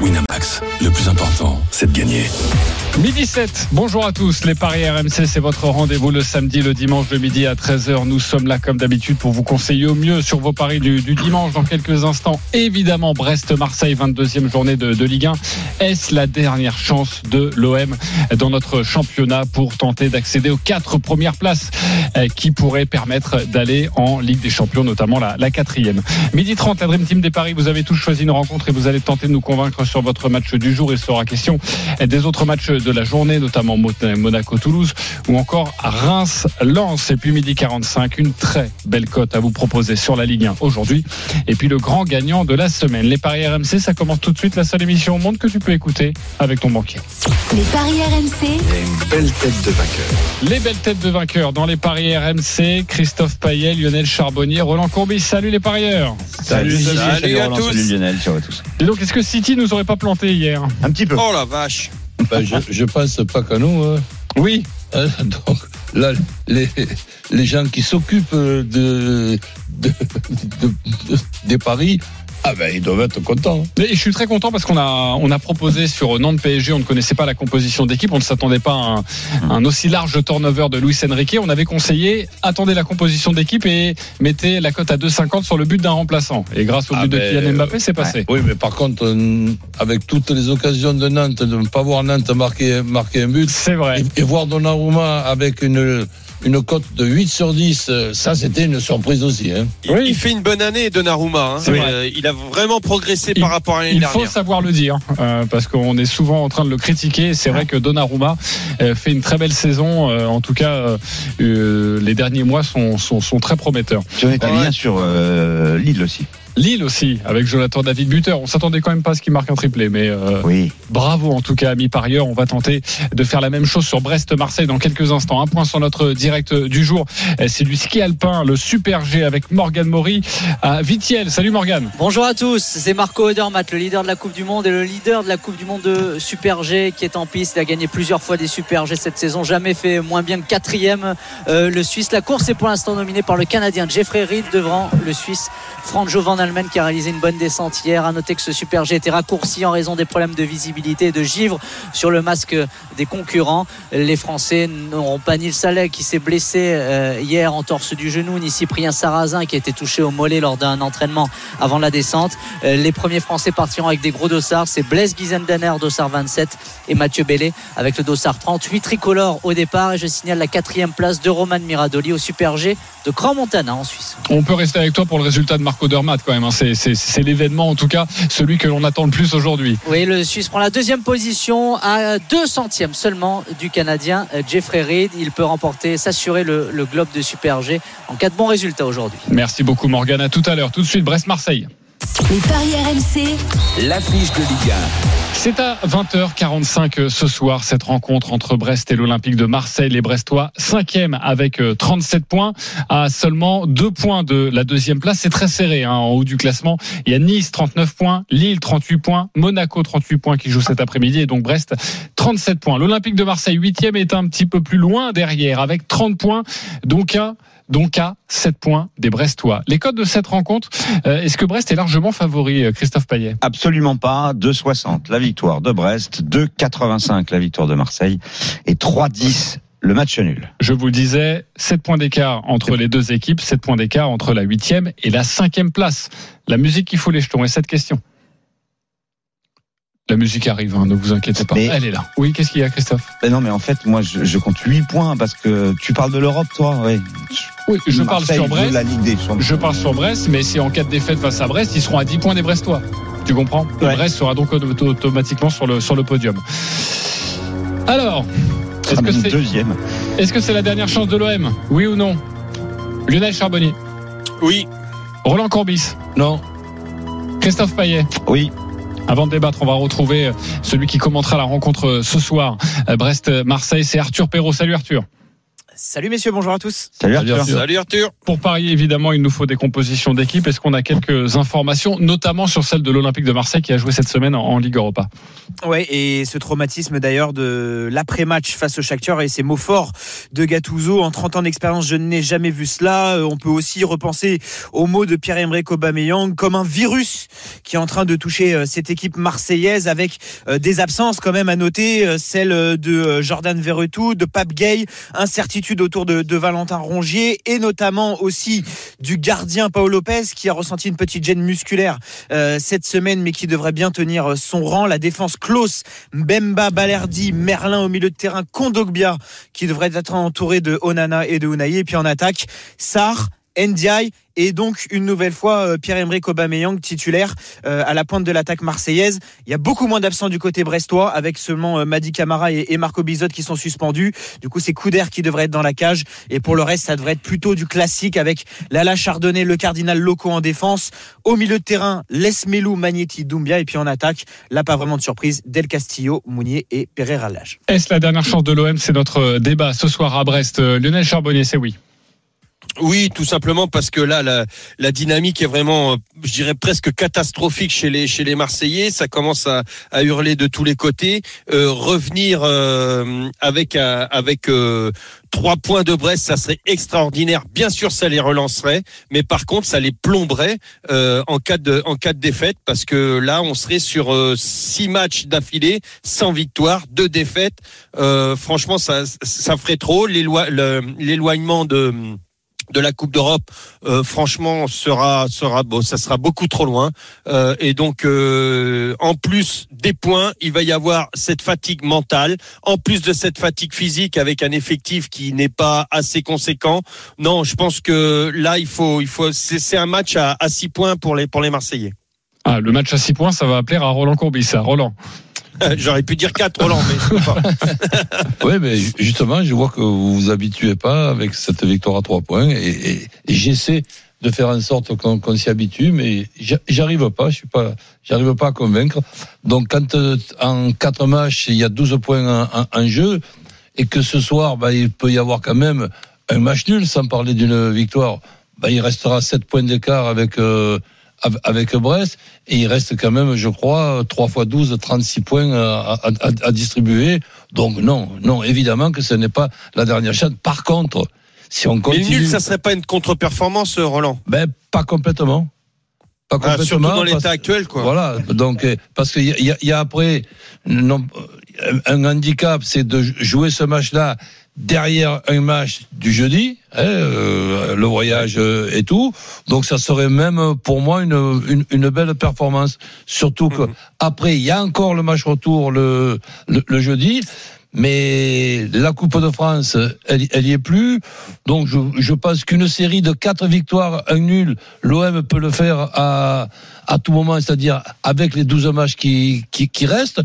Winamax, le plus important, c'est de gagner. Midi 7, bonjour à tous. Les Paris RMC, c'est votre rendez-vous le samedi, le dimanche de midi à 13h. Nous sommes là comme d'habitude pour vous conseiller au mieux sur vos paris du, dimanche dans quelques instants. Évidemment, Brest-Marseille, 22e journée de, de Ligue 1. Est-ce la dernière chance de l'OM dans notre championnat pour tenter d'accéder aux quatre premières places euh, qui pourraient permettre d'aller en Ligue des Champions, notamment la, la quatrième? Midi 30, la Dream Team des Paris, vous avez tous choisi une rencontre et vous allez tenter de nous convaincre sur votre match du jour. Il sera question des autres matchs de la journée, notamment Monaco-Toulouse ou encore Reims-Lens. Et puis midi 45, une très belle cote à vous proposer sur la Ligue 1 aujourd'hui. Et puis le grand gagnant de la semaine. Les Paris RMC, ça commence tout de suite. La seule émission au monde que tu peux écouter avec ton banquier. Les paris RMC. une belle tête de vainqueur. Les belles têtes de vainqueurs dans les Paris RMC. Christophe Payet, Lionel Charbonnier, Roland Courbis. Salut les parieurs. Salut, salut, Salut à Roland, tous. Salut Lionel, ciao à tous. Et donc, est-ce que City nous aurait pas planté hier Un petit peu. Oh la vache. Ben, je, je pense pas qu'à nous. hein. Oui. Hein, Donc là, les, les gens qui s'occupent de, de- de- de- des paris, ah ben ils doivent être contents. Et je suis très content parce qu'on a, on a proposé sur Nantes PSG, on ne connaissait pas la composition d'équipe, on ne s'attendait pas à un, un aussi large turnover de Luis Enrique. On avait conseillé, attendez la composition d'équipe et mettez la cote à 2,50 sur le but d'un remplaçant. Et grâce au but Ah de ben, Kylian Mbappé, c'est passé. Oui, mais par contre, euh, avec toutes les occasions de Nantes, de ne pas voir Nantes marquer, marquer un but, C'est vrai. et, et voir Donnarumma avec une, une cote de 8 sur 10, euh, ça c'était une surprise aussi. Hein. Il, Oui. il fait une bonne année, Donnarumma. Hein. Euh, il a vraiment progressé Il- par rapport à l'année Il faut dernière. savoir le dire euh, parce qu'on est souvent en train de le critiquer. C'est vrai que Donnarumma euh, fait une très belle saison. Euh, en tout cas, les derniers mois sont, sont, sont très prometteurs. Tu en étais Ouais. bien sur euh, Lille aussi. Lille aussi, avec Jonathan David buteur. On s'attendait quand même pas à ce qu'il marque un triplé, mais euh, Oui. bravo en tout cas, amis parieurs. On va tenter de faire la même chose sur Brest-Marseille dans quelques instants. Un point sur notre direct du jour, c'est du ski alpin, le Super G avec Morgan Maury à Vitiel. Salut Morgan. Bonjour à tous, c'est Marco Odermatt, le leader de la Coupe du Monde et le leader de la Coupe du Monde de Super G qui est en piste. Il a gagné plusieurs fois des Super G cette saison, jamais fait moins bien que quatrième. Euh, le Suisse, la course est pour l'instant dominée par le Canadien Jeffrey Reed devant le Suisse Franjo Van Almen qui a réalisé une bonne descente hier. À noter que ce Super G était raccourci en raison des problèmes de visibilité et de givre sur le masque des concurrents. Les Français n'auront pas Nils Saleh qui s'est blessé euh, hier en torse du genou, ni Cyprien Sarrazin qui a été touché au mollet lors d'un entraînement avant la descente. Euh, les premiers Français partiront avec des gros dossards. C'est Blaise Guizendaner, dossard 27, et Mathieu Bellet avec le dossard 38. Tricolore au départ. Et je signale la quatrième place de Roman Miradoli au Super G de Cran-Montana en Suisse. On peut rester avec toi pour le résultat de Quand même. hein. C'est- l'événement en tout cas, celui que l'on attend le plus aujourd'hui. Oui, le Suisse prend la deuxième position à 2 centièmes seulement du Canadien euh, Jeffrey Reed. Il peut remporter, s'assurer le, le globe de Super G en cas de bons résultats aujourd'hui. Merci beaucoup Morgan. À tout à l'heure. Tout de suite Brest-Marseille. Les paris RMC. L'affiche de Ligue C'est à 20h45 ce soir cette rencontre entre Brest et l'Olympique de Marseille. Les Brestois cinquième avec euh, 37 points à seulement deux points de la deuxième place. C'est très serré hein, en haut du classement. Il y a Nice 39 points, Lille 38 points, Monaco 38 points qui joue cet après-midi et donc Brest 37 points. L'Olympique de Marseille huitième est un petit peu plus loin derrière avec 30 points. Donc à donc à 7 points des Brestois. Les codes de cette rencontre, euh, est-ce que Brest est largement favori, euh, Christophe Payet? Absolument pas. 2,60 la victoire de Brest, 2,85 la victoire de Marseille et 3,10 le match nul. Je vous le disais, 7 points d'écart entre les deux équipes, 7 points d'écart entre la huitième et la cinquième place. La musique qui fout les jetons. Et cette question La musique arrive, hein, ne vous inquiétez pas. Mais- Elle est là. Oui, qu'est-ce qu'il y a, Christophe? Ben non, mais en fait, moi, je, je compte 8 points parce que tu parles de l'Europe, toi. Oui. Oui, je parle sur Brest. La Ligue des Champions. Je parle sur Brest, mais c'est en cas de défaite face à Brest, ils seront à 10 points des Brestois. Tu comprends? Ouais. Brest sera donc auto- automatiquement sur le, sur le podium. Alors, est-ce que c'est deuxième. est -ce c'est la dernière chance de l'OM Oui ou non? Lionel Charbonnier, Oui. Roland Courbis, Non, Christophe Payet? Oui. Avant de débattre, on va retrouver euh, celui qui commentera la rencontre euh, ce soir. Euh, Brest-Marseille, c'est Arthur Perrault. Salut Arthur. Salut messieurs, bonjour à tous. Salut Salut, Arthur. Salut Arthur. Pour parier, évidemment, il nous faut des compositions d'équipe. Est-ce qu'on a quelques informations, notamment sur celle de l'Olympique de Marseille qui a joué cette semaine en, Ligue Europa? Ouais, et ce traumatisme d'ailleurs de l'après-match face au Shakhtar et ces mots forts de Gattuso. En 30 ans d'expérience, je n'ai jamais vu cela. Euh, On peut aussi repenser aux mots de Pierre-Emerick Aubameyang comme un virus qui est en train de toucher euh, cette équipe marseillaise avec euh, des absences quand même à noter, celle de Jordan Verretou, de Pape Gay, incertitude autour de, Valentin Rongier et notamment aussi du gardien Paolo Lopez qui a ressenti une petite gêne musculaire euh, cette semaine mais qui devrait bien tenir euh, son rang. La défense Klaus, Mbemba, Balerdi, Merlin au milieu de terrain, Kondogbia qui devrait être entouré de Onana et de Unai et puis en attaque, Sar, Ndiaye et donc une nouvelle fois euh, Pierre-Emerick Aubameyang titulaire euh, à la pointe de l'attaque marseillaise. Il y a beaucoup moins d'absents du côté brestois avec seulement euh, Madi Camara et, Marco Bizot qui sont suspendus. Du coup, c'est Couder qui devrait être dans la cage et pour le reste, ça devrait être plutôt du classique avec Lala Chardonnay, le cardinal Loco en défense, au milieu de terrain, Lesmelou, Magnetti, Doumbia et puis en attaque, là pas vraiment de surprise, Del Castillo, Mounier et Pereira Lage. Est-ce la dernière chance de l'OM C'est notre débat ce soir à Brest. Lionel Charbonnier, c'est oui. Oui, tout simplement parce que là, la, la dynamique est vraiment, euh, je dirais presque catastrophique chez les chez les Marseillais. Ça commence à, à hurler de tous les côtés. Euh, revenir euh, avec un- avec euh, trois points de Brest, ça serait extraordinaire. Bien sûr, ça les relancerait, mais par contre, ça les plomberait euh, en cas de en cas de défaite, parce que là, on serait sur euh, six matchs d'affilée sans victoire, deux défaites. Euh, franchement, ça ça ferait trop. L'éloignement de de la Coupe d'Europe, euh, franchement, sera sera bon, ça sera beaucoup trop loin. Euh, et donc, euh, en plus des points, il va y avoir cette fatigue mentale, en plus de cette fatigue physique avec un effectif qui n'est pas assez conséquent. Non, je pense que là, il faut, il faut, c'est un match à, à six points pour les pour les Marseillais. Ah, le match à 6 points, ça va appeler à Roland Courbis, ça. Roland. J'aurais pu dire quatre, Roland, mais je peux pas. Oui, mais justement, je vois que vous vous habituez pas avec cette victoire à trois points et, j'essaie de faire en sorte qu'on s'y habitue, mais j'a- j'arrive pas, je suis pas, j'arrive pas à convaincre. Donc, quand euh, en quatre matchs, il y a 12 points en, jeu et que ce soir, bah, il peut y avoir quand même un match nul, sans parler d'une victoire, bah, il restera 7 points d'écart avec, euh, avec Brest et il reste quand même, je crois, 3 fois 12, 36 points à, à- distribuer. Donc non, non, évidemment que ce n'est pas la dernière chance. Par contre, si on Mais continue, nul, ça serait pas une contre-performance, Roland? ben pas complètement, pas Ah, complètement. surtout dans l'état actuel, quoi. Voilà, donc euh, parce qu'il y, y a- après non, euh, un handicap, c'est de jouer ce match-là derrière un match du jeudi, hein, euh, le voyage euh, et tout. Donc ça serait même pour moi une, une, une belle performance. Surtout que Mhm. après il y a encore le match retour le, le, le jeudi. Mais la Coupe de France, elle, elle y est plus. Donc je, je pense qu'une série de quatre victoires, un nul, l'OM peut le faire à, à tout moment, c'est-à-dire avec les 12 matchs qui, qui, qui restent.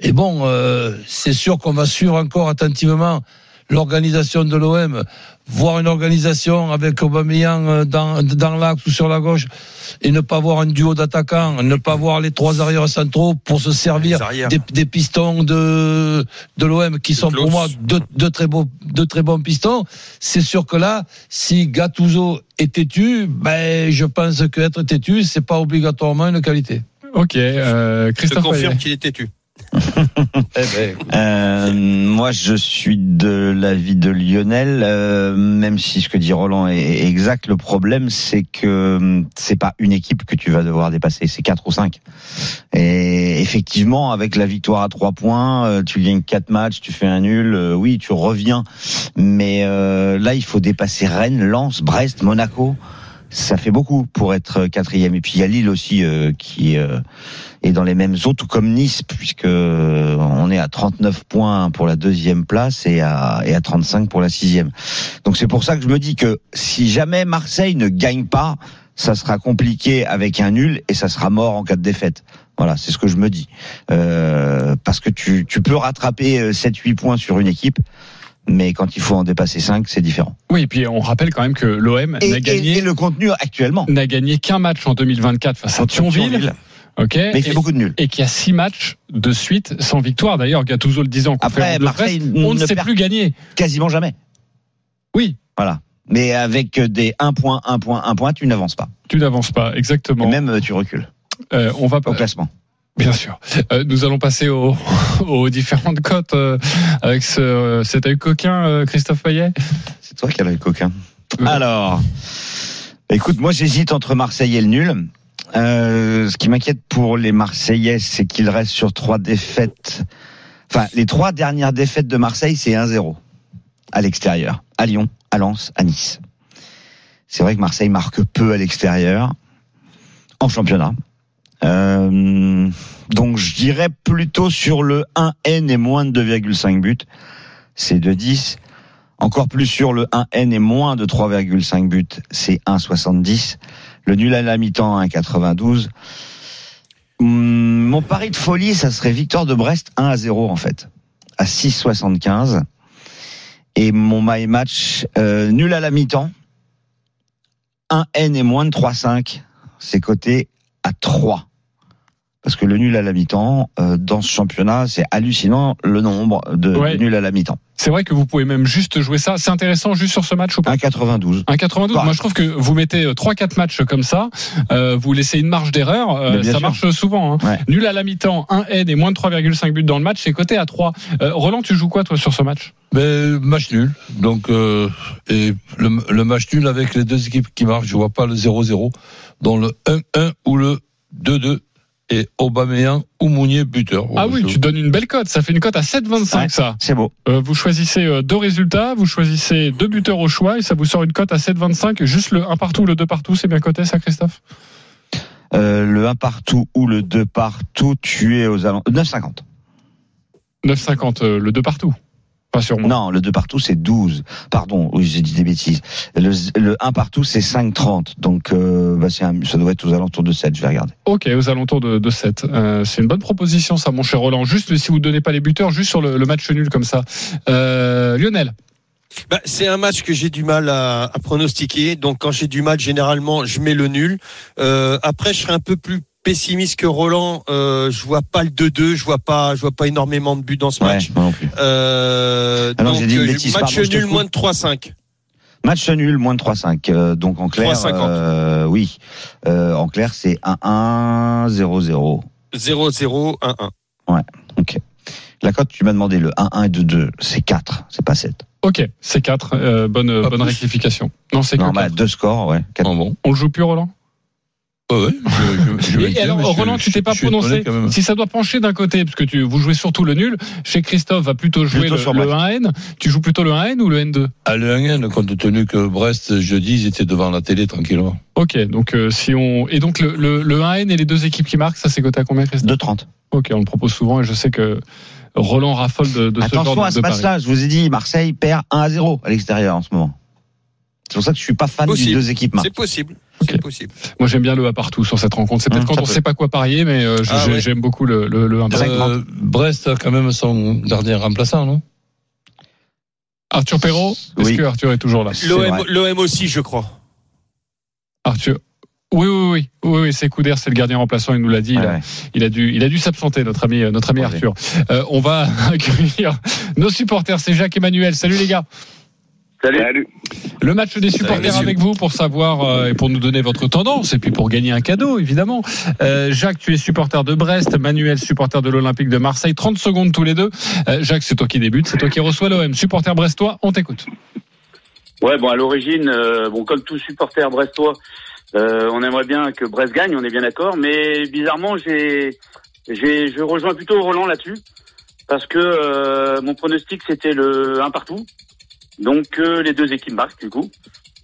Et bon, euh, c'est sûr qu'on va suivre encore attentivement l'organisation de l'OM, voir une organisation avec Aubameyang euh, dans, dans l'axe ou sur la gauche, et ne pas voir un duo d'attaquants, ne pas voir les trois arrières centraux pour se servir des, des pistons de, de l'OM qui sont pour moi de, de, très beaux, de très bons pistons. C'est sûr que là, si Gattuso est têtu, ben, je pense que être têtu, c'est pas obligatoirement une qualité. Ok, euh, Je Christophe. confirme Payet. qu'il est têtu. Eh ben, Euh, moi, je suis de l'avis de Lionel, euh, même si ce que dit Roland est exact. Le problème, c'est que hum, c'est pas une équipe que tu vas devoir dépasser, c'est quatre ou cinq. Et effectivement, avec la victoire à trois points, euh, tu gagnes quatre matchs, tu fais un nul, euh, oui, tu reviens. Mais euh, là, il faut dépasser Rennes, Lens, Brest, Monaco. Ça fait beaucoup pour être quatrième. Et puis il y a Lille aussi euh, qui euh, est dans les mêmes eaux, tout comme Nice, puisque euh, on est à 39 points pour la deuxième place et à, et à 35 pour la sixième. Donc c'est pour ça que je me dis que si jamais Marseille ne gagne pas, ça sera compliqué avec un nul et ça sera mort en cas de défaite. Voilà, c'est ce que je me dis. Euh, parce que tu, tu peux rattraper 7-8 points sur une équipe, mais quand il faut en dépasser 5, c'est différent. Oui, et puis on rappelle quand même que l'OM n'a gagné, et le contenu actuellement. n'a gagné qu'un match en 2024 face à Thionville. Ok. Mais il fait Et- beaucoup de nuls. et qui a six matchs de suite sans victoire. D'ailleurs, Gattuso le disait en Après, Marseille presse, on ne ne sait plus gagner. Quasiment jamais. Oui. Voilà. Mais avec des 1 point, 1 point, 1 point, tu n'avances pas. Tu n'avances pas, exactement. Et même, euh, tu recules Euh, on va au classement. Bien sûr. Euh, nous allons passer aux, aux différentes cotes euh, avec ce, cet œil coquin, euh, Christophe Payet. C'est toi qui as le coquin. Alors, écoute, moi j'hésite entre Marseille et le nul. Euh, ce qui m'inquiète pour les Marseillais, c'est qu'ils restent sur trois défaites. Enfin, les trois dernières défaites de Marseille, c'est 1-0 à l'extérieur, à Lyon, à Lens, à Nice. C'est vrai que Marseille marque peu à l'extérieur en championnat. Euh, donc je dirais plutôt sur le 1N et moins de 2,5 buts. C'est de 10. Encore plus sur le 1N et moins de 3,5 buts, c'est 1,70. Le nul à la mi-temps, 1,92. Hum, Mon pari de folie, ça serait victoire de Brest 1 à 0 en fait, à 6,75. Et mon my match, euh, nul à la mi-temps, 1N et moins de 3,5, c'est coté à 3. Parce que le nul à la mi-temps, euh, dans ce championnat, c'est hallucinant le nombre de, Ouais. de nuls à la mi-temps. C'est vrai que vous pouvez même juste jouer ça. C'est intéressant juste sur ce match ou pas 1,92. Un 92. Ouais. Moi, je trouve que vous mettez euh, trois, quatre matchs comme ça, euh, vous laissez une marge d'erreur, euh, ça sûr. marche souvent. hein. Ouais. Nul à la mi-temps, 1 N et moins de 3,5 buts dans le match, c'est coté à 3. Euh, Roland, tu joues quoi toi sur ce match? Mais match nul. Donc euh, et le, le match nul avec les deux équipes qui marquent, je vois pas le 0-0, dont le 1-1 ou le 2-2 et Aubameyang ou Mounier buteur. Ah oui, tu donnes une belle cote. Ça fait une cote à 7,25 Ouais. ça. C'est beau. Euh, vous choisissez euh, deux résultats, vous choisissez deux buteurs au choix et ça vous sort une cote à 7,25. Juste le 1 partout, le 2 partout, c'est bien coté ça, Christophe? Euh, le 1 partout ou le 2 partout, tu es aux alentours. 9,50. 9,50 euh, le 2 partout. Pas sûrement. Non, le 2 partout, c'est 12. Pardon, oui, j'ai dit des bêtises. Le, le 1 partout, c'est 5,30. Donc, euh, bah, un- ça doit être aux alentours de 7, je vais regarder. Ok, aux alentours de, de 7. Euh, c'est une bonne proposition, ça, mon cher Roland. Juste si vous ne donnez pas les buteurs, juste sur le, le match nul comme ça. Euh, Lionel, Bah, c'est un match que j'ai du mal à, à pronostiquer. Donc quand j'ai du mal, généralement, je mets le nul. Euh, après, je serai un peu plus pessimiste que Roland. Euh, je vois pas le 2-2. Je vois pas, je vois pas énormément de buts dans ce Ouais, match. moi non plus. Euh, non, donc j'ai dit une bêtise, match pardon, nul moins de 3-5. Match nul, moins de 3,5. Euh, donc, en clair, 3,50. euh, oui. Euh, en clair, c'est 1-1, 0-0. 0-0, 1-1. Ok. La cote, tu m'as demandé le 1-1 et 2-2. C'est 4, c'est pas 7. ok, c'est 4. Euh, bonne Pas bonne plus. rectification. Non, c'est Non, bah, deux scores, ouais. Quatre. Ah bon. On le joue plus, Roland? Ouais, ouais, je- je- je Et alors, je- Roland, tu t'es pas prononcé. Si ça doit pencher d'un côté, parce que tu, vous jouez surtout le nul, chez Christophe va plutôt jouer Plutôt le, sur le Brest. 1N. Tu joues plutôt le 1N ou le N2 À le 1 compte tenu que Brest, jeudi, ils étaient devant la télé tranquillement. Ok, donc euh, si on et donc le, le, le 1N et les deux équipes qui marquent, ça c'est coté à combien, Christophe? 2,30. Ok, on le propose souvent et je sais que Roland raffole de, de ce genre Attention à ce match-là. Je vous ai dit, Marseille perd 1 à 0 à l'extérieur en ce moment. C'est pour ça que je suis pas fan des deux équipes. C'est possible. Ok. C'est possible. Moi j'aime bien le à partout sur cette rencontre. C'est peut-être Hum, quand on peut. sait pas quoi parier, mais euh, Ah ouais. j'aime beaucoup le, le, le 1 partout. Euh, Brest a quand même son gardien remplaçant, non? Arthur Perrault, est-ce Oui. que Arthur est toujours là? C'est L'OM aussi, je crois. Arthur. Oui, oui, oui, oui, oui c'est Couder, c'est le gardien remplaçant, il nous l'a dit. il a- Ouais. Il a dû, il a dû s'absenter, notre ami, euh, notre ami Ouais. Arthur. Euh, on va accueillir nos supporters. C'est Jacques Emmanuel. Salut les gars. Salut. Le match des supporters avec vous pour savoir euh, et pour nous donner votre tendance et puis pour gagner un cadeau, évidemment. Euh, Jacques, tu es supporter de Brest. Manuel, supporter de l'Olympique de Marseille. 30 secondes tous les deux. Euh, Jacques, c'est toi qui débute, c'est toi qui reçois l'OM. Supporter brestois, on t'écoute. Ouais, bon, à l'origine, euh, bon, comme tout supporter brestois, euh, on aimerait bien que Brest gagne, on est bien d'accord, mais bizarrement, j'ai, j'ai, je rejoins plutôt Roland là-dessus, parce que euh, mon pronostic c'était le 1 partout, donc euh, les deux équipes marquent du coup,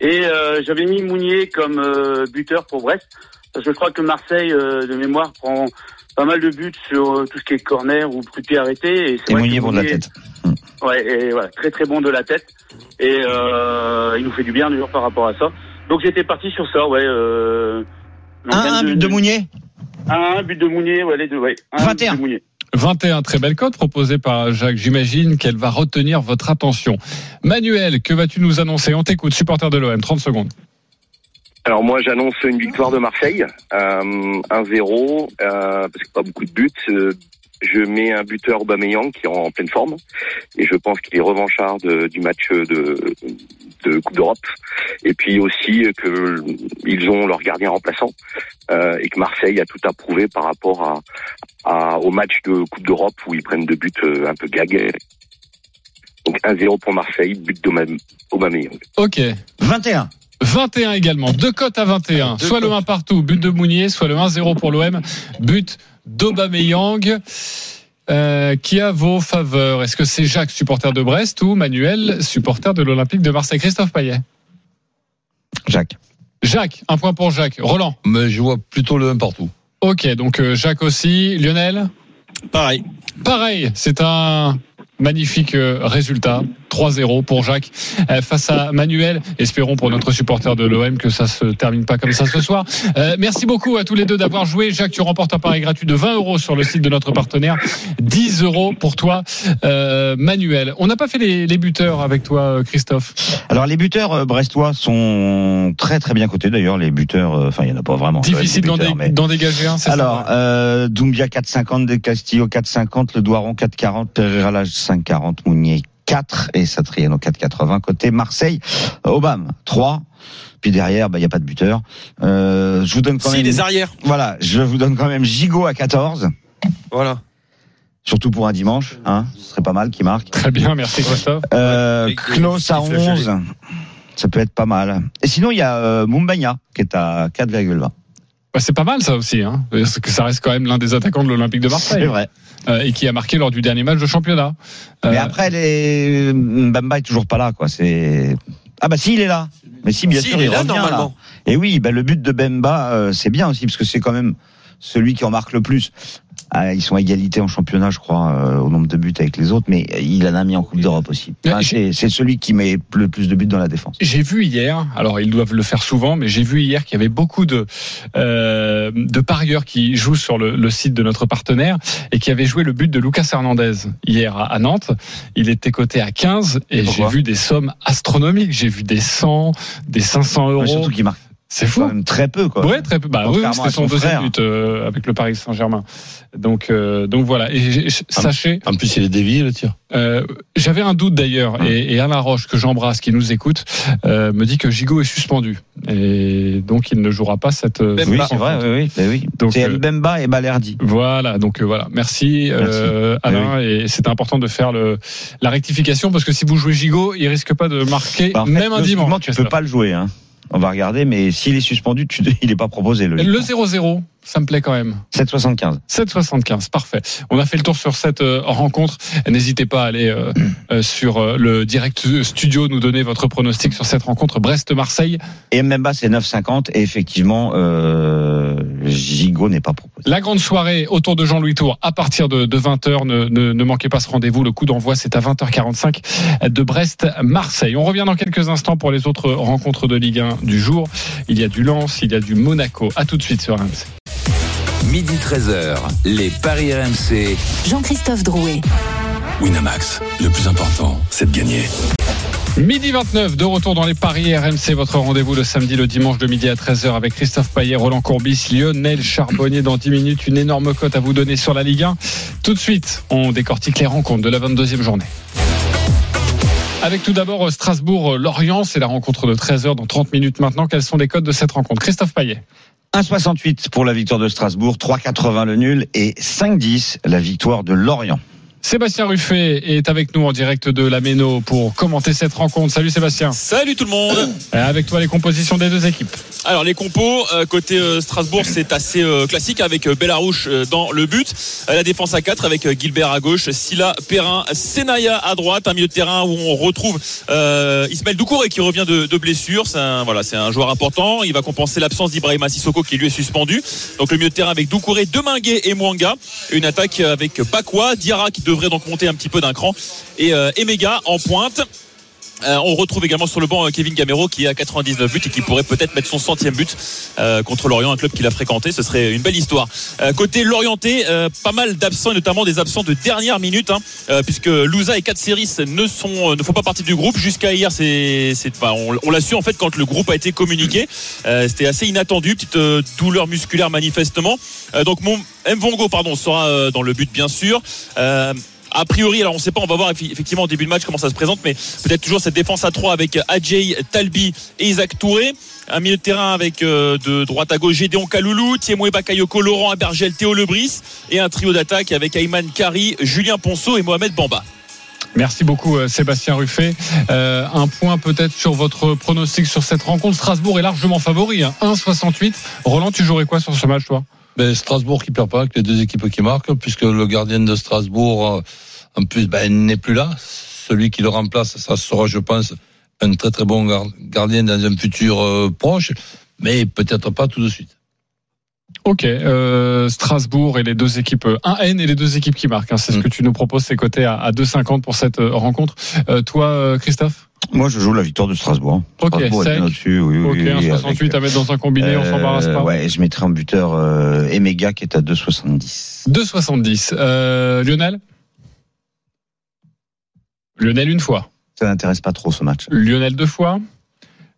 et euh, j'avais mis Mounier comme euh, buteur pour Brest, parce que je crois que Marseille, euh, de mémoire, prend pas mal de buts sur euh, tout ce qui est corner ou coup de pied arrêté, et Et Mounier pour de la tête. Ouais, et voilà, très très bon de la tête. Et euh, il nous fait du bien toujours par rapport à ça. Donc j'étais parti sur ça, ouais. Euh, 1 1 but de Mounier? Un, un but de Mounier, ouais, les deux, ouais. Un 21. but de Mounier. 21, très belle cote proposée par Jacques. J'imagine qu'elle va retenir votre attention. Manuel, que vas-tu nous annoncer? On t'écoute, supporter de l'OM. 30 secondes. Alors moi j'annonce une victoire de Marseille, euh, 1-0, euh, parce que pas beaucoup de buts. euh, je mets un buteur Aubameyang qui est en pleine forme et je pense qu'il est revanchard du match de, de Coupe d'Europe. Et puis aussi que ils ont leur gardien remplaçant euh, et que Marseille a tout approuvé par rapport à, à- au match de Coupe d'Europe où ils prennent deux buts euh, un peu gag. Donc 1-0 pour Marseille, but d'Aubameyang. Ok. 21. 21 également. Deux cotes à 21. soit le 1 partout, but de Mounier, soit le 1-0 pour l'OM, but d'Aubameyang. Euh, qui a vos faveurs? Est-ce que c'est Jacques, supporter de Brest, ou Manuel, supporter de l'Olympique de Marseille? Christophe Payet Jacques. Jacques, un point pour Jacques. Roland Mais je vois plutôt le 1 partout. Ok, donc euh, Jacques aussi. Lionel Pareil. Pareil, c'est un magnifique euh, résultat. 3-0 pour Jacques euh, face à Manuel. Espérons pour notre supporter de l'OM que ça se termine pas comme ça ce soir. Euh, merci beaucoup à tous les deux d'avoir joué. Jacques, tu remportes un pari gratuit de 20 euros sur le site de notre partenaire. 10 euros pour toi, euh, Manuel. On n'a pas fait les, les buteurs avec toi, euh, Christophe. Alors les buteurs euh, brestois sont très très bien cotés d'ailleurs. Les buteurs, euh, enfin il y en a pas vraiment. Difficile d'en dé- mais- dégager un, c'est ça Alors, euh, Doumbia 4,50, De Castillo 4,50, Le Doiron 4,40, Pereira Lage 5,40, Mounier 4 et Satriano 4,80. Côté Marseille, Obama 3. Puis derrière, bah, il n'y a pas de buteur. Euh, je vous donne quand Si, même. les arrières. Voilà, je vous donne quand même Gigot à 14. Voilà. Surtout pour un dimanche, hein. Ce serait pas mal qui marque. Très bien, merci Christophe. Euh, Klos à petits flashs 11. Ça peut être pas mal. Et sinon, il y a euh, Mumbagna qui est à 4,20. Bah, c'est pas mal ça aussi, hein, parce que ça reste quand même l'un des attaquants de l'Olympique de Marseille. C'est vrai. Euh, et qui a marqué lors du dernier match de championnat. Mais Euh, après, les... Mbamba est toujours pas là, quoi. C'est ah bah si, il est là. Mais si, bien Si, sûr, il est il, là, revient normalement. là. Et oui, bah, le but de Bemba, euh, c'est bien aussi parce que c'est quand même celui qui en marque le plus. Ah, ils sont à égalité en championnat, je crois, euh, au nombre de buts avec les autres, mais il en a mis en Coupe d'Europe aussi. Enfin, c'est celui qui met le plus de buts dans la défense. J'ai vu hier, alors ils doivent le faire souvent, mais j'ai vu hier qu'il y avait beaucoup de euh, de parieurs qui jouent sur le, le site de notre partenaire et qui avaient joué le but de Lucas Hernandez hier à, à Nantes. Il était coté à 15 et j'ai vu des sommes astronomiques. J'ai vu des 100, des 500 Mais euros. surtout qu'il marque C'est quand fou. même très peu, quoi. Ouais, très peu. Bah oui, oui, c'était son, son deuxième but euh, avec le Paris Saint-Germain. Donc euh, donc voilà. Et sachez. En plus, il est dévié, le tir. Euh, J'avais un doute d'ailleurs, et, et Alain Roche, que j'embrasse, qui nous écoute, euh, me dit que Gigot est suspendu. Et donc il ne jouera pas cette. Bemba. Oui, c'est vrai, oui, oui. Oui. Donc, c'est euh, Mbemba et Balerdi. Voilà, donc euh, voilà. Merci, euh, Alain, et c'est important de faire le, la rectification parce que si vous jouez Gigot, il risque pas de marquer Bah, en fait, même un dimanche. tu peux pas le jouer. Hein. On va regarder, mais s'il est suspendu, il n'est pas proposé. Le, Le 0-0, ça me plaît quand même. 7,75. 7,75, parfait. On a fait le tour sur cette euh, rencontre. N'hésitez pas à aller euh, euh, sur le direct studio nous donner votre pronostic sur cette rencontre Brest-Marseille. Et Mbemba, c'est 9,50. Et effectivement, euh, Gigot n'est pas proposé. La grande soirée autour de Jean-Louis Tour à partir de, 20h. Ne, ne, ne manquez pas ce rendez-vous. Le coup d'envoi, c'est à 20h45 de Brest-Marseille. On revient dans quelques instants pour les autres rencontres de Ligue 1 du jour. Il y a du Lens, il y a du Monaco. À tout de suite sur RMC. Midi 13h, les Paris RMC. Jean-Christophe Drouet. Winamax, le plus important, c'est de gagner. Midi 29, de retour dans les paris RMC, votre rendez-vous le samedi, le dimanche de midi à 13h avec Christophe Payet, Roland Courbis, Lionel Charbonnier dans 10 minutes. Une énorme cote à vous donner sur la Ligue 1. Tout de suite, on décortique les rencontres de la 22e journée. Avec tout d'abord Strasbourg-Lorient, c'est la rencontre de 13h dans 30 minutes maintenant. Quels sont les codes de cette rencontre? Christophe Payet 1,68 pour la victoire de Strasbourg, 3,80 le nul et 5,10 la victoire de Lorient. Sébastien Ruffet est avec nous en direct de la Méno pour commenter cette rencontre. Salut Sébastien. Salut tout le monde. Avec toi les compositions des deux équipes. Alors les compos euh, côté euh, Strasbourg c'est assez euh, classique avec euh, Bellarouche euh, dans le but, Euh, la défense à 4 avec euh, Gilbert à gauche, Silla, Perrin, Senaya à droite, un milieu de terrain où on retrouve euh, Ismaël Doucouré qui revient de, de blessure, c'est un voilà c'est un joueur important, il va compenser l'absence d'Ibrahima Sissoko qui lui est suspendu. Donc le milieu de terrain avec Doucouré, Deminguet et Mwanga, une attaque avec Bakwa, Diarra qui devrait donc monter un petit peu d'un cran et euh, Emega en pointe. Euh, on retrouve également sur le banc euh, Kevin Gamero qui a 99 buts et qui pourrait peut-être mettre son centième but euh, contre Lorient, un club qu'il a fréquenté. Ce serait une belle histoire. Côté Lorienté, pas mal d'absents et notamment des absents de dernière minute, hein, puisque Louza et Katsiris ne ne font pas partie du groupe jusqu'à hier. C'est, on, l'a su en fait quand le groupe a été communiqué. C'était assez inattendu, petite douleur musculaire manifestement. Donc mon Mvongo pardon sera dans le but bien sûr. A priori, alors on ne sait pas, on va voir effectivement au début de match comment ça se présente, mais peut-être toujours cette défense à 3 avec Adjei Talbi et Isaac Touré. Un milieu de terrain avec euh, de droite à gauche Gédéon Kaloulou, Thiemoué Bakayoko, Laurent Abergel, Théo Lebris et un trio d'attaque avec Ayman Kari, Julien Ponceau et Mohamed Bamba. Merci beaucoup euh, Sébastien Ruffet. Euh, un point peut-être sur votre pronostic sur cette rencontre. Strasbourg est largement favori, hein. 1,68. Roland, tu jouerais quoi sur ce match toi? Ben, Strasbourg qui perd pas avec les deux équipes qui marquent, puisque le gardien de Strasbourg, euh, en plus, ben, n'est plus là. Celui qui le remplace, ça sera, je pense, un très très bon gar- gardien dans un futur euh, proche, mais peut-être pas tout de suite. Ok, euh, Strasbourg et les deux équipes, euh, un N et les deux équipes qui marquent. hein. c'est ce que tu nous proposes, c'est coté à, à 2,50 pour cette euh, rencontre. Euh, toi, euh, Christophe? Moi, je joue la victoire de Strasbourg. Ok, Strasbourg est au-dessus, oui, Ok, oui, 1,68 avec, à mettre dans un combiné, on s'embarrasse pas. Ouais, je mettrai en buteur euh, Emega qui est à 2,70. 2,70. Euh, Lionel? Lionel une fois. Ça n'intéresse pas trop ce match. Lionel deux fois.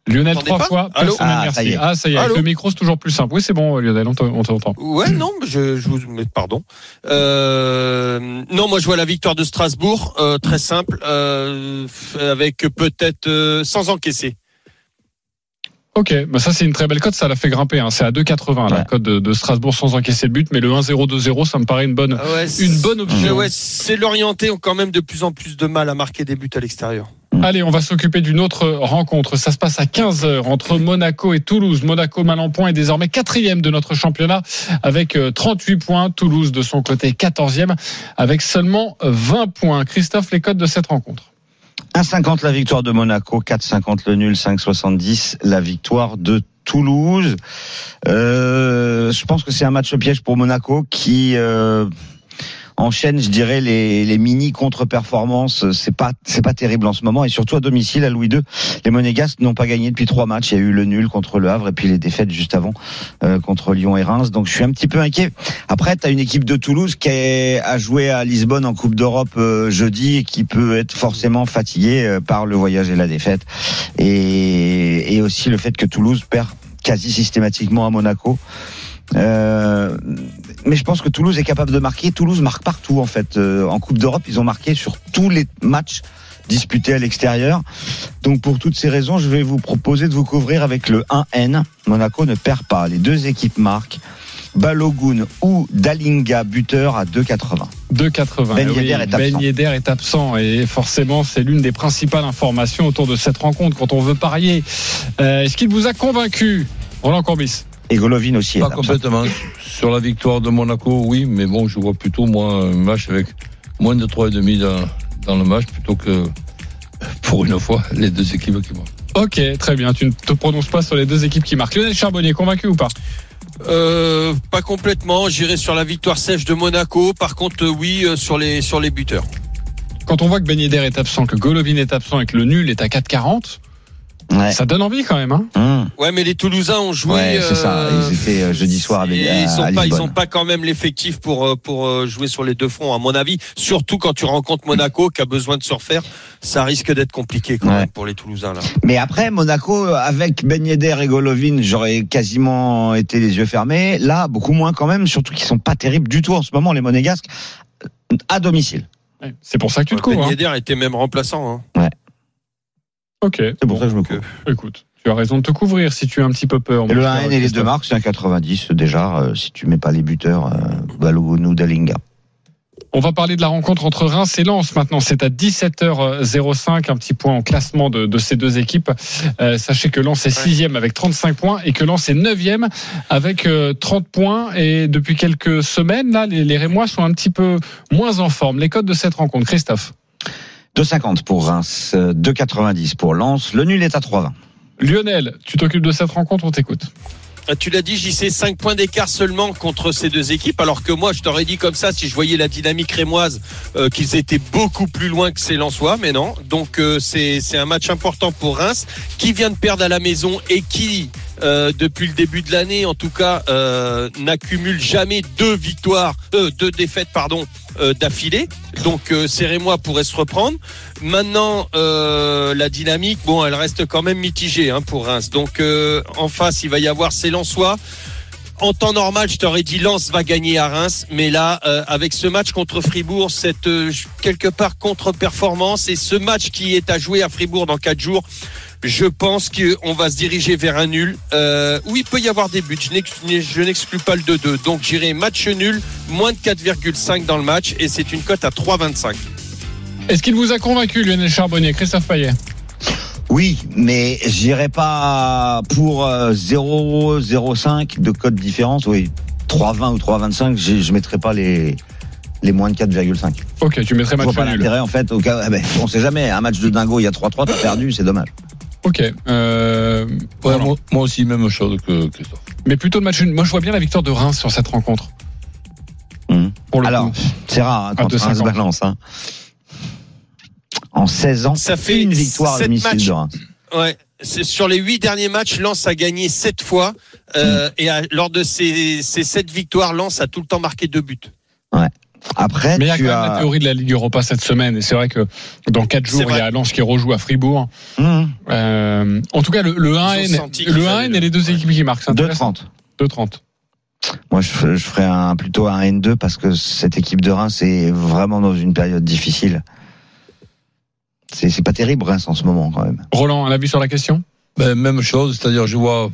Lionel trois fois. Allô Ah, ça merci. y est. Ah, ça y est, Allô le micro, c'est toujours plus simple. Oui, c'est bon, Lionel, on te- on t'entend. Ouais, non, mais je, je vous, mais pardon. Euh, non, moi je vois la victoire de Strasbourg, euh, très simple, euh, avec peut-être euh, sans encaisser. Ok, bah ça c'est une très belle cote, ça l'a fait grimper. hein. C'est à 2,80 la cote de, de Strasbourg sans encaisser de but, mais le 1-0-2-0, ça me paraît une bonne, Ah ouais, une bonne option. c'est- Ouais, c'est l'orienté ont quand même de plus en plus de mal à marquer des buts à l'extérieur. Allez, on va s'occuper d'une autre rencontre. Ça se passe à 15h entre Monaco et Toulouse. Monaco mal en point est désormais quatrième de notre championnat avec euh, 38 points. Toulouse de son côté 14e avec seulement 20 points. Christophe, les codes de cette rencontre 1,50 la victoire de Monaco, 4,50 le nul, 5,70 la victoire de Toulouse. Euh, je pense que c'est un match piège pour Monaco qui euh, enchaîne, je dirais, les, mini contre-performances. C'est pas c'est pas terrible en ce moment et surtout à domicile à Louis II, les Monégasques n'ont pas gagné depuis trois matchs. Il y a eu le nul contre le Havre et puis les défaites juste avant euh, contre Lyon et Reims. Donc je suis un petit peu inquiet. Après, tu une équipe de Toulouse qui a joué à Lisbonne en Coupe d'Europe euh, jeudi et qui peut être forcément fatiguée euh, par le voyage et la défaite. Et, et aussi le fait que Toulouse perd quasi systématiquement à Monaco. Euh, mais je pense que Toulouse est capable de marquer. Toulouse marque partout en fait. Euh, en Coupe d'Europe, ils ont marqué sur tous les matchs disputés à l'extérieur. Donc pour toutes ces raisons, je vais vous proposer de vous couvrir avec le 1N. Monaco ne perd pas. Les deux équipes marquent. Balogun ou Dalinga buteur à 2,80. 2,80. Ben Eh oui, est absent. Ben Yedder est absent et forcément c'est l'une des principales informations autour de cette rencontre quand on veut parier. Euh, Est-ce qu'il vous a convaincu? Roland Corbis Et Golovin aussi. Pas complètement. Sur la victoire de Monaco, oui, mais bon, je vois plutôt moi un match avec moins de 3,5 dans, dans le match plutôt que pour une fois les deux équipes qui marquent. Ok, très bien. Tu ne te prononces pas sur les deux équipes qui marquent. Lionel Charbonnier, convaincu ou pas? Euh, pas complètement. J'irai sur la victoire sèche de Monaco. Par contre, euh, oui, euh, sur les sur les buteurs. Quand on voit que Ben Yedder est absent, que Golovin est absent et que le nul est à 4,40, Ouais. ça donne envie quand même. Hein Hum. Ouais, mais les Toulousains ont joué. Ouais, c'est ça. euh, Ils étaient euh, jeudi soir avec, et à, ils sont à pas, ils ont pas quand même l'effectif pour euh, pour jouer sur les deux fronts, à mon avis. Surtout quand tu rencontres Monaco, qui a besoin de se refaire, ça risque d'être compliqué quand Ouais. même pour les Toulousains là. Mais après, Monaco, avec Ben Yedder et Golovin, j'aurais quasiment été les yeux fermés. Là, beaucoup moins quand même, surtout qu'ils sont pas terribles du tout en ce moment, les Monégasques, à domicile. Ouais, C'est pour ça que tu te Ben couvres. hein. Yedder était même remplaçant. Hein. Ok, C'est pour ça que je me coupe. écoute, tu as raison de te couvrir si tu as un petit peu peur. Et le mon 1N cher et les deux marques, c'est un 90 déjà, euh, si tu mets pas les buteurs, euh, Balogun ou Dalinga. On va parler de la rencontre entre Reims et Lens maintenant. C'est à 17h05, un petit point en classement de, de ces deux équipes. Euh, sachez que Lens est sixième avec 35 points et que Lens est neuvième avec euh, 30 points. Et depuis quelques semaines, là, les, les Rémois sont un petit peu moins en forme. Les codes de cette rencontre, Christophe? 2,50 pour Reims, euh, 2,90 pour Lens. Le nul est à 3,20. Lionel, tu t'occupes de cette rencontre, on t'écoute. Tu l'as dit, JC, 5 points d'écart seulement contre ces deux équipes, alors que moi, je t'aurais dit comme ça, si je voyais la dynamique rémoise, euh, qu'ils étaient beaucoup plus loin que ces Lensois, mais non. Donc, euh, c'est c'est un match important pour Reims, qui vient de perdre à la maison et qui, euh, depuis le début de l'année, en tout cas, euh, n'accumule jamais deux victoires, euh, deux défaites, pardon, euh, d'affilée. Donc, ces Rémois pourraient se reprendre. Maintenant, la dynamique, bon, elle reste quand même mitigée hein, pour Reims. Donc, en face, il va y avoir ces Lensois. En temps normal, je t'aurais dit Lens va gagner à Reims, mais là, euh, avec ce match contre Fribourg, cette euh, quelque part contre-performance et ce match qui est à jouer à Fribourg dans quatre jours, je pense qu'on va se diriger vers un nul. Euh, où il peut y avoir des buts. Je n'ex- Je n'exclus pas le 2-2. Donc j'irai match nul, moins de 4,5 dans le match et c'est une cote à 3,25. Est-ce qu'il vous a convaincu, Lionel Charbonnier, Christophe Payet? Oui, mais j'irai pas pour euh, 0,05 de code différence. Oui, 3,20 ou 3,25, je je mettrai pas les les moins de 4,5. Ok, tu mettrais Je vois match pas nul. l'intérêt en fait. Au cas, ah ben, on sait jamais. Un match de dingo, il y a 3-3, t'as perdu, c'est dommage. Ok. Euh, Ouais, voilà. moi, moi aussi, même chose que Christophe. Mais plutôt le match. Moi, je vois bien la victoire de Reims sur cette rencontre. Mhm. Pour le Alors, coup. c'est rare hein, quand Reims 2,50. balance. Hein. En 16 ans, Ça fait une victoire à domicile de Reims. Ouais. C'est sur les huit derniers matchs, Lens a gagné sept fois euh, et a- lors de ces, ces sept victoires, Lens a tout le temps marqué deux buts. Après, Mais il y a quand tu même la as. théorie de la Ligue Europa cette semaine. Et c'est vrai que dans 4 jours, il y a Lens qui rejoue à Fribourg. Hum, Euh, en tout cas, le, le 1N, Ils ont senti qu'ils le avaient 1N le- et les deux équipes qui marquent. c'est intéressant. 2,30. 2,30. Moi, je, je ferais un, plutôt un N2 parce que cette équipe de Reims est vraiment dans une période difficile. C'est c'est pas terrible Reims en ce moment quand même. Roland, un avis sur la question? Ben, même chose, c'est-à-dire je vois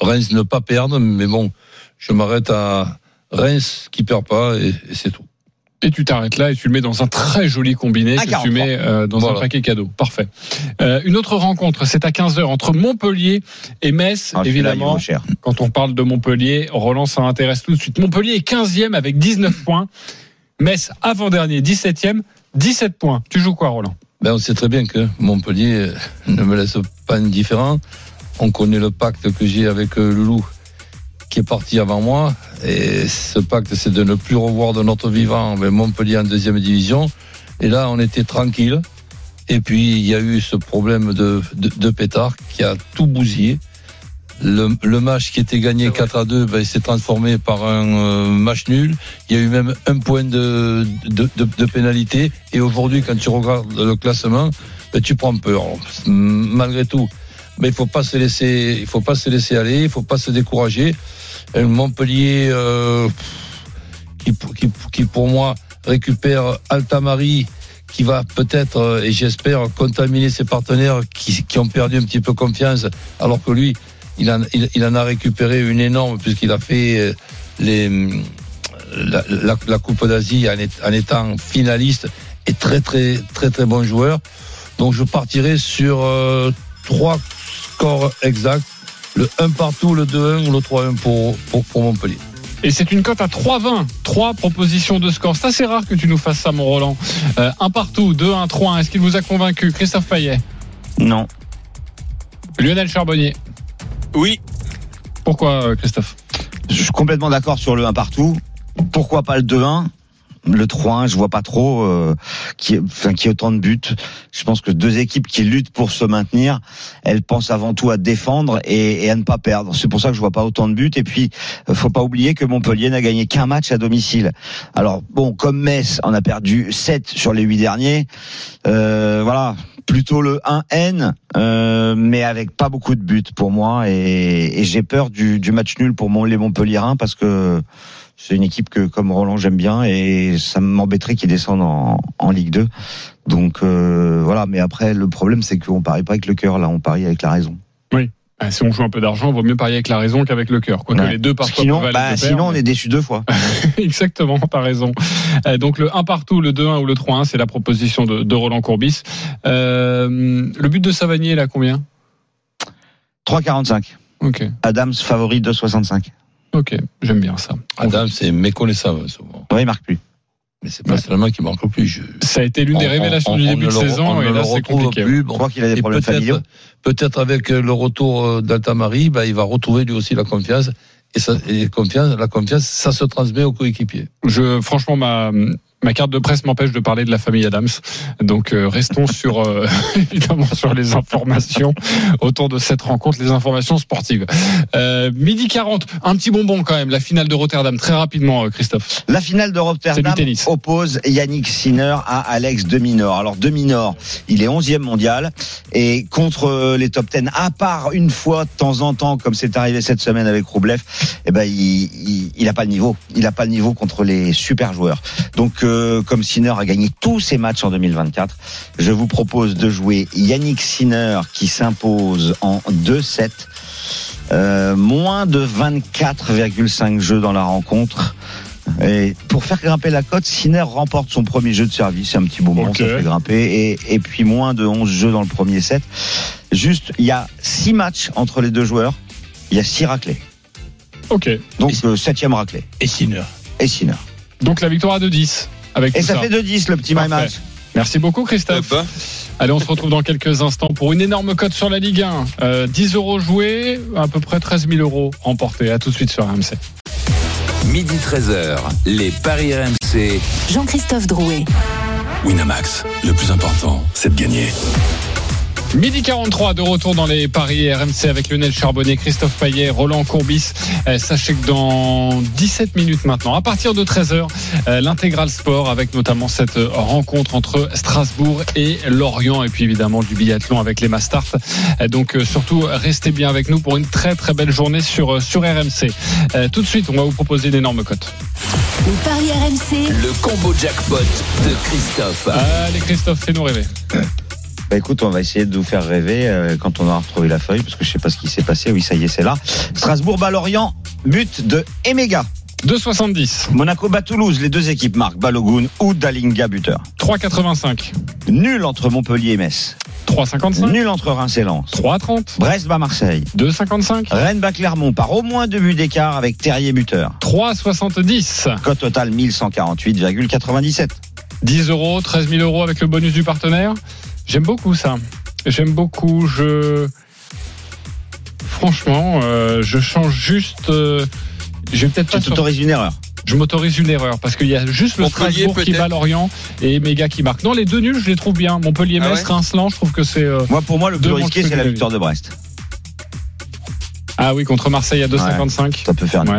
Reims ne pas perdre, mais bon, je m'arrête à Reims qui perd pas et, et c'est tout. Et tu t'arrêtes là et tu le mets dans un très joli combiné À que tu 43. mets euh, dans un paquet cadeau. Parfait. Euh, une autre rencontre, c'est à 15h entre Montpellier et Metz. Ah, évidemment, cher. quand on parle de Montpellier, Roland, ça intéresse tout de suite. Montpellier est 15e avec 19 points. Metz, avant-dernier, 17e, 17 points. Tu joues quoi, Roland? Ben, on sait très bien que Montpellier ne me laisse pas indifférent. On connaît le pacte que j'ai avec euh, Loulou qui est parti avant moi. Et ce pacte, c'est de ne plus revoir de notre vivant ben, Montpellier en deuxième division. Et là, on était tranquille. Et puis, il y a eu ce problème de, de, de pétard qui a tout bousillé. Le, le match qui était gagné 4 à 2 ben, il s'est transformé par un euh, match nul. Il y a eu même un point de, de, de, de pénalité. Et aujourd'hui, quand tu regardes le classement, ben, tu prends peur. Malgré tout, mais il faut pas se laisser, il faut pas se laisser aller, il faut pas se décourager. Montpellier euh, qui, pour moi récupère Altamari, qui va peut-être euh, et j'espère contaminer ses partenaires qui, ont perdu un petit peu confiance, alors que lui, il en, a récupéré une énorme puisqu'il a fait euh, les, la, Coupe d'Asie en, étant finaliste et très très très très bon joueur. Donc je partirai sur trois scores exacts, le 1 partout, le 2-1 ou le 3-1 pour, pour, pour Montpellier. Et c'est une cote à 3,20. Trois propositions de score. C'est assez rare que tu nous fasses ça, mon Roland. Euh, un partout, 2-1, 3-1. Est-ce qu'il vous a convaincu Christophe Payet? Non. Lionel Charbonnier Oui, Pourquoi, euh, Christophe? Je suis complètement d'accord sur le 1 partout. Pourquoi pas le 2-1 le 3-1, je vois pas trop euh, qui, enfin, qui autant de buts. Je pense que deux équipes qui luttent pour se maintenir, elles pensent avant tout à défendre et, à ne pas perdre. C'est pour ça que je vois pas autant de buts. Et puis, euh, faut pas oublier que Montpellier n'a gagné qu'un match à domicile. Alors bon, comme Metz en a perdu 7 sur les 8 derniers, euh, voilà, plutôt le 1N, euh, mais avec pas beaucoup de buts pour moi. Et, j'ai peur du, match nul pour les Montpellierins parce que c'est une équipe que, comme Roland, j'aime bien et ça m'embêterait qu'ils descendent en, en Ligue 2. Donc euh, voilà, mais après, le problème, c'est qu'on parie pas avec le cœur, là, on parie avec la raison. Ah, Si on joue un peu d'argent, il vaut mieux parier avec la raison qu'avec le cœur. Quoique Ouais. les deux parfois Sinon, bah, de sinon on mais- est déçu deux fois. Exactement, t'as raison. Euh, donc le 1 partout, le 2-1 ou le 3-1, c'est la proposition de, de Roland Courbis. Euh, le but de Savanier, là, combien? 3,45. Ok, Adams favori 2,65. Ok, j'aime bien ça. Adam, c'est méconnaissable souvent. Ouais, il marque plus. Mais c'est pas seulement qu'il manque plus. Je... Ça a été l'une des On- révélations on- du début de saison on ne et là c'est retrouve compliqué. plus. Je Bon. crois qu'il a des Et problèmes familiaux. peut-être, peut-être avec le retour euh, d'Altamari, bah, il va retrouver lui aussi la confiance. Et, ça, et confiance, la confiance, ça se transmet aux coéquipiers. Je, franchement, ma, ma carte de presse m'empêche de parler de la famille Adams. Donc, euh, restons sur, euh, évidemment, sur les informations autour de cette rencontre, les informations sportives. Euh, midi 40, un petit bonbon quand même, la finale de Rotterdam, très rapidement, euh, Christophe. La finale de Rotterdam oppose Yannick Sinner à Alex Deminor. Alors Deminor, il est 11e mondial et contre euh, les top 10, à part une fois de temps en temps, comme c'est arrivé cette semaine avec Roublev, eh ben il, il, il a pas le niveau. Il a pas le niveau contre les super joueurs. Donc comme Sinner a gagné tous ses matchs en 2024, je vous propose de jouer Yannick Sinner qui s'impose en 2-7. Euh, moins de 24,5 jeux dans la rencontre. Et pour faire grimper la cote, Sinner remporte son premier jeu de service, c'est un petit moment, Ok. ça fait grimper, et, et puis moins de 11 jeux dans le premier set. Juste, il y a 6 matchs entre les deux joueurs, il y a 6 raclés. Ok. Donc, euh, septième raclé. Et Sinner. Et Sinner. Donc, la victoire à 2-10. Avec Et ça fait 2-10 le petit my match. Merci beaucoup, Christophe. Hop. Allez, on se retrouve dans quelques instants pour une énorme cote sur la Ligue 1. Euh, 10 euros joués, à peu près 13 000 euros remportés. À tout de suite sur RMC. Midi 13h, les Paris RMC. Jean-Christophe Drouet. Winamax, le plus important, c'est de gagner. Midi 43 de retour dans les paris RMC avec Lionel Charbonnet, Christophe Payet, Roland Courbis. Euh, sachez que dans 17 minutes maintenant, à partir de 13h, euh, l'intégral sport avec notamment cette rencontre entre Strasbourg et Lorient et puis évidemment du biathlon avec les Mastart. Euh, donc euh, surtout restez bien avec nous pour une très très belle journée sur, sur RMC. Tout de suite, on va vous proposer une énorme cote. Les paris RMC. Le combo jackpot de Christophe. Allez Christophe, fais-nous rêver. Bah écoute, on va essayer de vous faire rêver euh, quand on aura retrouvé la feuille, parce que je sais pas ce qui s'est passé. Oui, ça y est, c'est là. Strasbourg bat Lorient, but de Emega. 2,70. Monaco bat Toulouse, les deux équipes marquent Balogun ou Dalinga buteur. 3,85. Nul entre Montpellier et Metz. 3,55. Nul entre Reims et Lens. 3,30. Brest bat Marseille. 2,55. Rennes bat Clermont par au moins deux buts d'écart avec Terrier buteur. 3,70. Cote totale 1148,97. 10 euros, 13 000 euros avec le bonus du partenaire. J'aime beaucoup ça. J'aime beaucoup. Je. Franchement, euh, je change juste. euh, je vais peut-être pas. Tu sur- t'autorises une erreur. Je m'autorise une erreur parce qu'il y a juste le Montpellier, Strasbourg qui bat Lorient et Méga qui marque. Non, les deux nuls, je les trouve bien. Montpellier, Ah ouais Reims, je trouve que c'est. euh, Moi, pour moi, le Deux plus risqué, c'est la victoire de Brest. Ah oui, contre Marseille à 2,55. Ça peut faire. Ouais.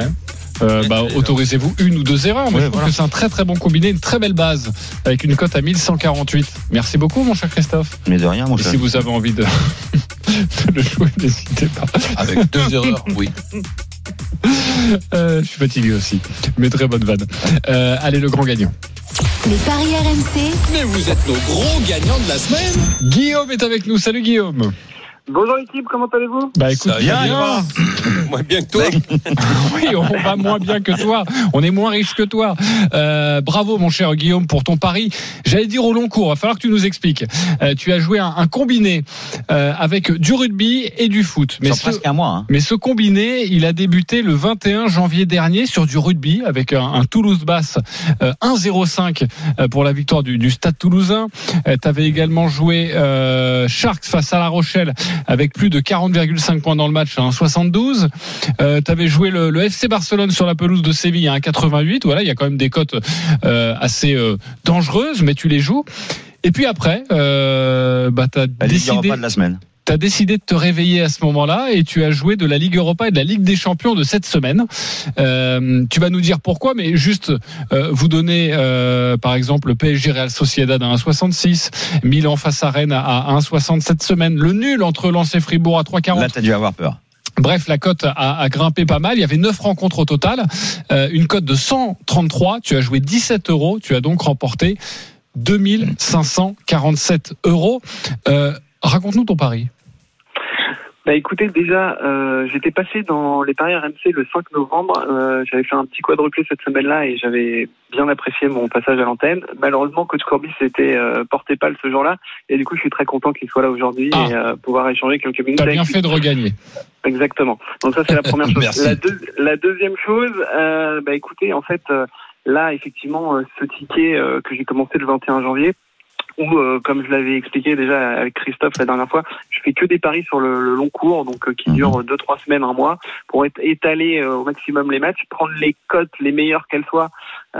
Euh, bah, autorisez-vous une ou deux erreurs, mais Ouais, je trouve voilà. que c'est un très très bon combiné, une très belle base, avec une cote à 1148. Merci beaucoup, mon cher Christophe. Mais de rien, mon Et cher. si vous avez envie de, de le jouer, n'hésitez pas. Avec deux erreurs, oui. Euh, je suis fatigué aussi, mais très bonne vanne. Euh, allez, le grand gagnant. Les paris RMC. Mais vous êtes nos gros gagnants de la semaine. Guillaume est avec nous. Salut Guillaume. Bonjour l'équipe, comment allez-vous? Bah écoute, Ça bien, va bien. Moins bien que toi. Oui, on va moins bien que toi. On est moins riche que toi. Euh, bravo, mon cher Guillaume, pour ton pari. J'allais dire au long cours. Il va falloir que tu nous expliques. Euh, tu as joué un, un combiné euh, avec du rugby et du foot. Mais ce, presque un mois. Hein. mais ce combiné, il a débuté le 21 janvier dernier sur du rugby avec un, un Toulouse-Basse euh, 1-0-5 euh, pour la victoire du, du Stade Toulousain. tu avais également joué euh, Sharks face à La Rochelle avec plus de 40,5 points dans le match à 1,72. Euh, tu avais joué le, le FC Barcelone sur la pelouse de Séville à 1,88. Voilà, il y a quand même des cotes euh, assez euh, dangereuses, mais tu les joues. Et puis après, euh, bah, tu as Ligue décidé Europa de la semaine. Tu as décidé de te réveiller à ce moment-là et tu as joué de la Ligue Europa et de la Ligue des Champions de cette semaine. Euh, tu vas nous dire pourquoi, mais juste euh, vous donner euh, par exemple le PSG Real Sociedad à 1,66, Milan face à Rennes à 1,60 cette semaine, le nul entre Lens et Fribourg à 3,40. Là, t'as dû avoir peur. Bref, la cote a, a grimpé pas mal. Il y avait 9 rencontres au total. Euh, une cote de 133. Tu as joué 17 euros. Tu as donc remporté 2547 euros. Euh, Raconte-nous ton pari. Bah écoutez, déjà, euh, j'étais passé dans les paris RMC le 5 novembre. Euh, j'avais fait un petit quadruplé cette semaine-là et j'avais bien apprécié mon passage à l'antenne. Malheureusement, coach Corbis était euh, porté pâle ce jour-là et du coup, je suis très content qu'il soit là aujourd'hui Ah. et euh, pouvoir échanger quelques minutes T'as avec bien lui. fait de regagner. Exactement. Donc ça c'est la première chose. La, deux- la deuxième chose, euh, bah écoutez, en fait, euh, Là, effectivement, euh, ce ticket euh, que j'ai commencé le 21 janvier, où, euh, comme je l'avais expliqué déjà avec Christophe la dernière fois, je fais que des paris sur le, le long cours, donc euh, qui durent deux trois semaines, un mois, pour être, étaler euh, au maximum les matchs, prendre les cotes les meilleures qu'elles soient euh,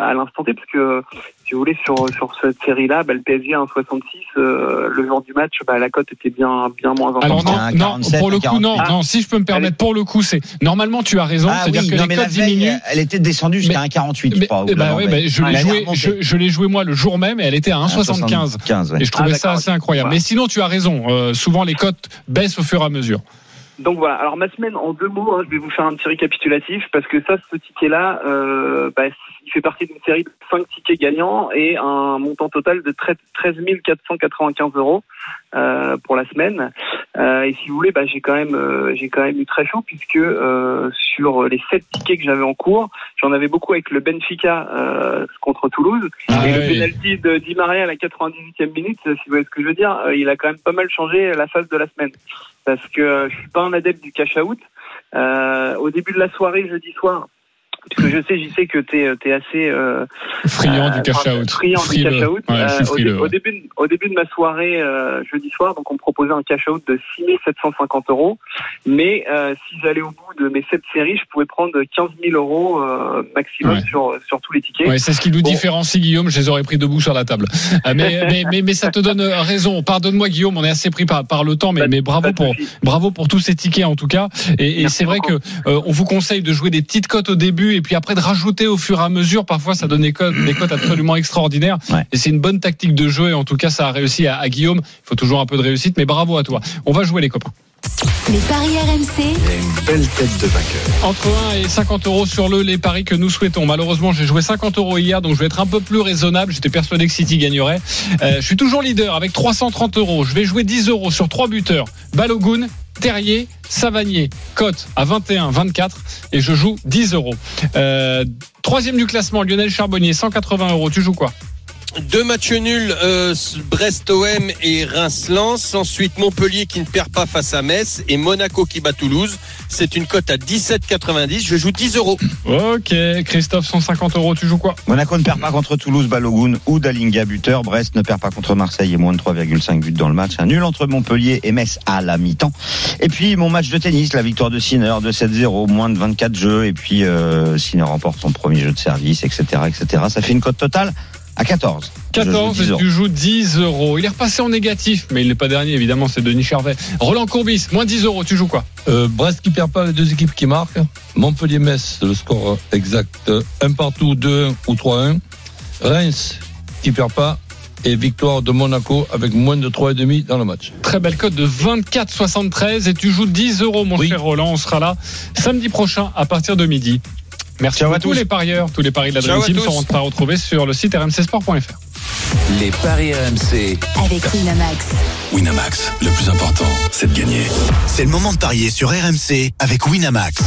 à l'instant T, parce que si vous voulez sur sur cette série-là, bah, le PSG à 1,66, euh, le jour du match, bah, la cote était bien bien moins Alors importante. non, non, pour le coup, non, non, si je peux me permettre, pour le coup, c'est normalement tu as raison, Ah c'est-à-dire oui, que non, les mais la cotes diminuent. Elle était descendue jusqu'à 1,48, je crois. ouais, ben, je l'ai joué, je, je l'ai joué moi le jour même et elle était à 1,75. 1,75, ouais. Et je trouvais Ah, ça assez incroyable. Voilà. Mais sinon, tu as raison. euh, souvent, les cotes baissent au fur et à mesure. Donc voilà, alors ma semaine en deux mots, hein, je vais vous faire un petit récapitulatif parce que ça, ce ticket-là, euh, bah, il fait partie d'une série de cinq tickets gagnants et un montant total de 13 495 euros euh, pour la semaine. Euh, et si vous voulez, bah, j'ai quand même, euh, j'ai quand même eu très chaud puisque sur les sept tickets que j'avais en cours, j'en avais beaucoup avec le Benfica contre Toulouse Ah et oui. le penalty de Di Maria à la 98e minute, si vous voyez ce que je veux dire, il a quand même pas mal changé la phase de la semaine parce que je suis pas un adepte du cash out. Au début de la soirée, jeudi soir, parce que je sais, j'y sais que tu es, assez euh, Friand du euh, cash enfin, out. friand du cash out. Ouais, Euh, au, dé- début, de- au début de ma soirée euh, jeudi soir, donc on me proposait un cash out de 6 750 euros, mais euh, si j'allais au bout de mes sept séries, je pouvais prendre 15 000 euros euh, maximum Ouais. sur sur tous les tickets. Ouais, c'est ce qui nous différencie, Guillaume. Je les aurais pris debout sur la table. Euh, mais, mais, mais, mais ça te donne euh, raison. Pardonne-moi, Guillaume. On est assez pris par, par le temps, mais, mais bravo pour, bravo pour tous ces tickets en tout cas. Et, et c'est vrai que euh, on vous conseille de jouer des petites cotes au début et puis après de rajouter au fur et à mesure. Parfois, ça donne des cotes, des cotes absolument extraordinaires. Et c'est une bonne tactique de jeu. Et en tout cas, ça a réussi à, à Guillaume. Il faut toujours un peu de réussite, mais bravo à toi. On va jouer les copains. Les paris RMC. une belle tête de vainqueur. Entre 1 et 50 euros sur le les paris que nous souhaitons. Malheureusement, j'ai joué 50 euros hier, donc je vais être un peu plus raisonnable. J'étais persuadé que City gagnerait. Euh, je suis toujours leader avec 330 euros. Je vais jouer 10 euros sur trois buteurs. Balogun, Terrier, Savanier, cote à 21, 24 et je joue 10 euros. Euh, troisième du classement, Lionel Charbonnier, 180 euros. Tu joues quoi? Deux matchs nuls, euh, Brest-OM et Reims-Lens. Ensuite, Montpellier qui ne perd pas face à Metz et Monaco qui bat Toulouse. C'est une cote à 17,90. Je joue 10 euros. Ok, Christophe, 150 euros. Tu joues quoi? Monaco ne perd pas contre Toulouse, Balogun ou Dalinga buteur. Brest ne perd pas contre Marseille et moins de 3,5 buts dans le match. Un nul entre Montpellier et Metz à la mi-temps. Et puis mon match de tennis, la victoire de Sinner de 7-0, moins de 24 jeux. Et puis euh, Sinner remporte son premier jeu de service, etc., etc. Ça fait une cote totale à 14. Je joue 14 10 et euros. tu joues 10 euros. Il est repassé en négatif, mais il n'est pas dernier, évidemment, c'est Denis Charvet. Roland Courbis, moins 10 euros, tu joues quoi? Euh, Brest qui perd pas, les deux équipes qui marquent. Montpellier-Metz, le score exact, 1 partout, 2-1 ou 3-1. Reims qui perd pas. Et victoire de Monaco avec moins de 3,5 dans le match. Très belle cote de 24,73 et tu joues 10 euros, mon cher Roland. On sera là samedi prochain à partir de midi. Merci Ciao à à tous tous. les parieurs. Tous les paris de la Dream à Team seront à retrouver sur le site rmcsport.fr. Les paris RMC. Avec Winamax. Winamax, le plus important, c'est de gagner. C'est le moment de parier sur RMC avec Winamax.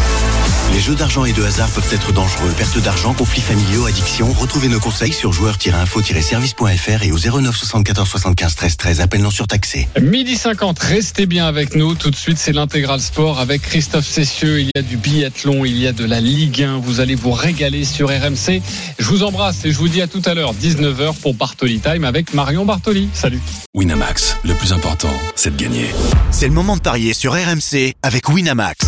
Les jeux d'argent et de hasard peuvent être dangereux. Perte d'argent, conflits familiaux, addiction. Retrouvez nos conseils sur joueurs-info-service.fr et au 09 74 75 13 13. Appel non surtaxé. Midi 50, restez bien avec nous. Tout de suite, c'est l'intégral sport avec Christophe Cessieux. Il y a du biathlon, il y a de la Ligue 1. Vous allez vous régaler sur RMC. Je vous embrasse et je vous dis à tout à l'heure, 19h pour Bartoli Time avec Marion Bartoli. Salut. Winamax, le plus important, c'est de gagner. C'est le moment de parier sur RMC avec Winamax.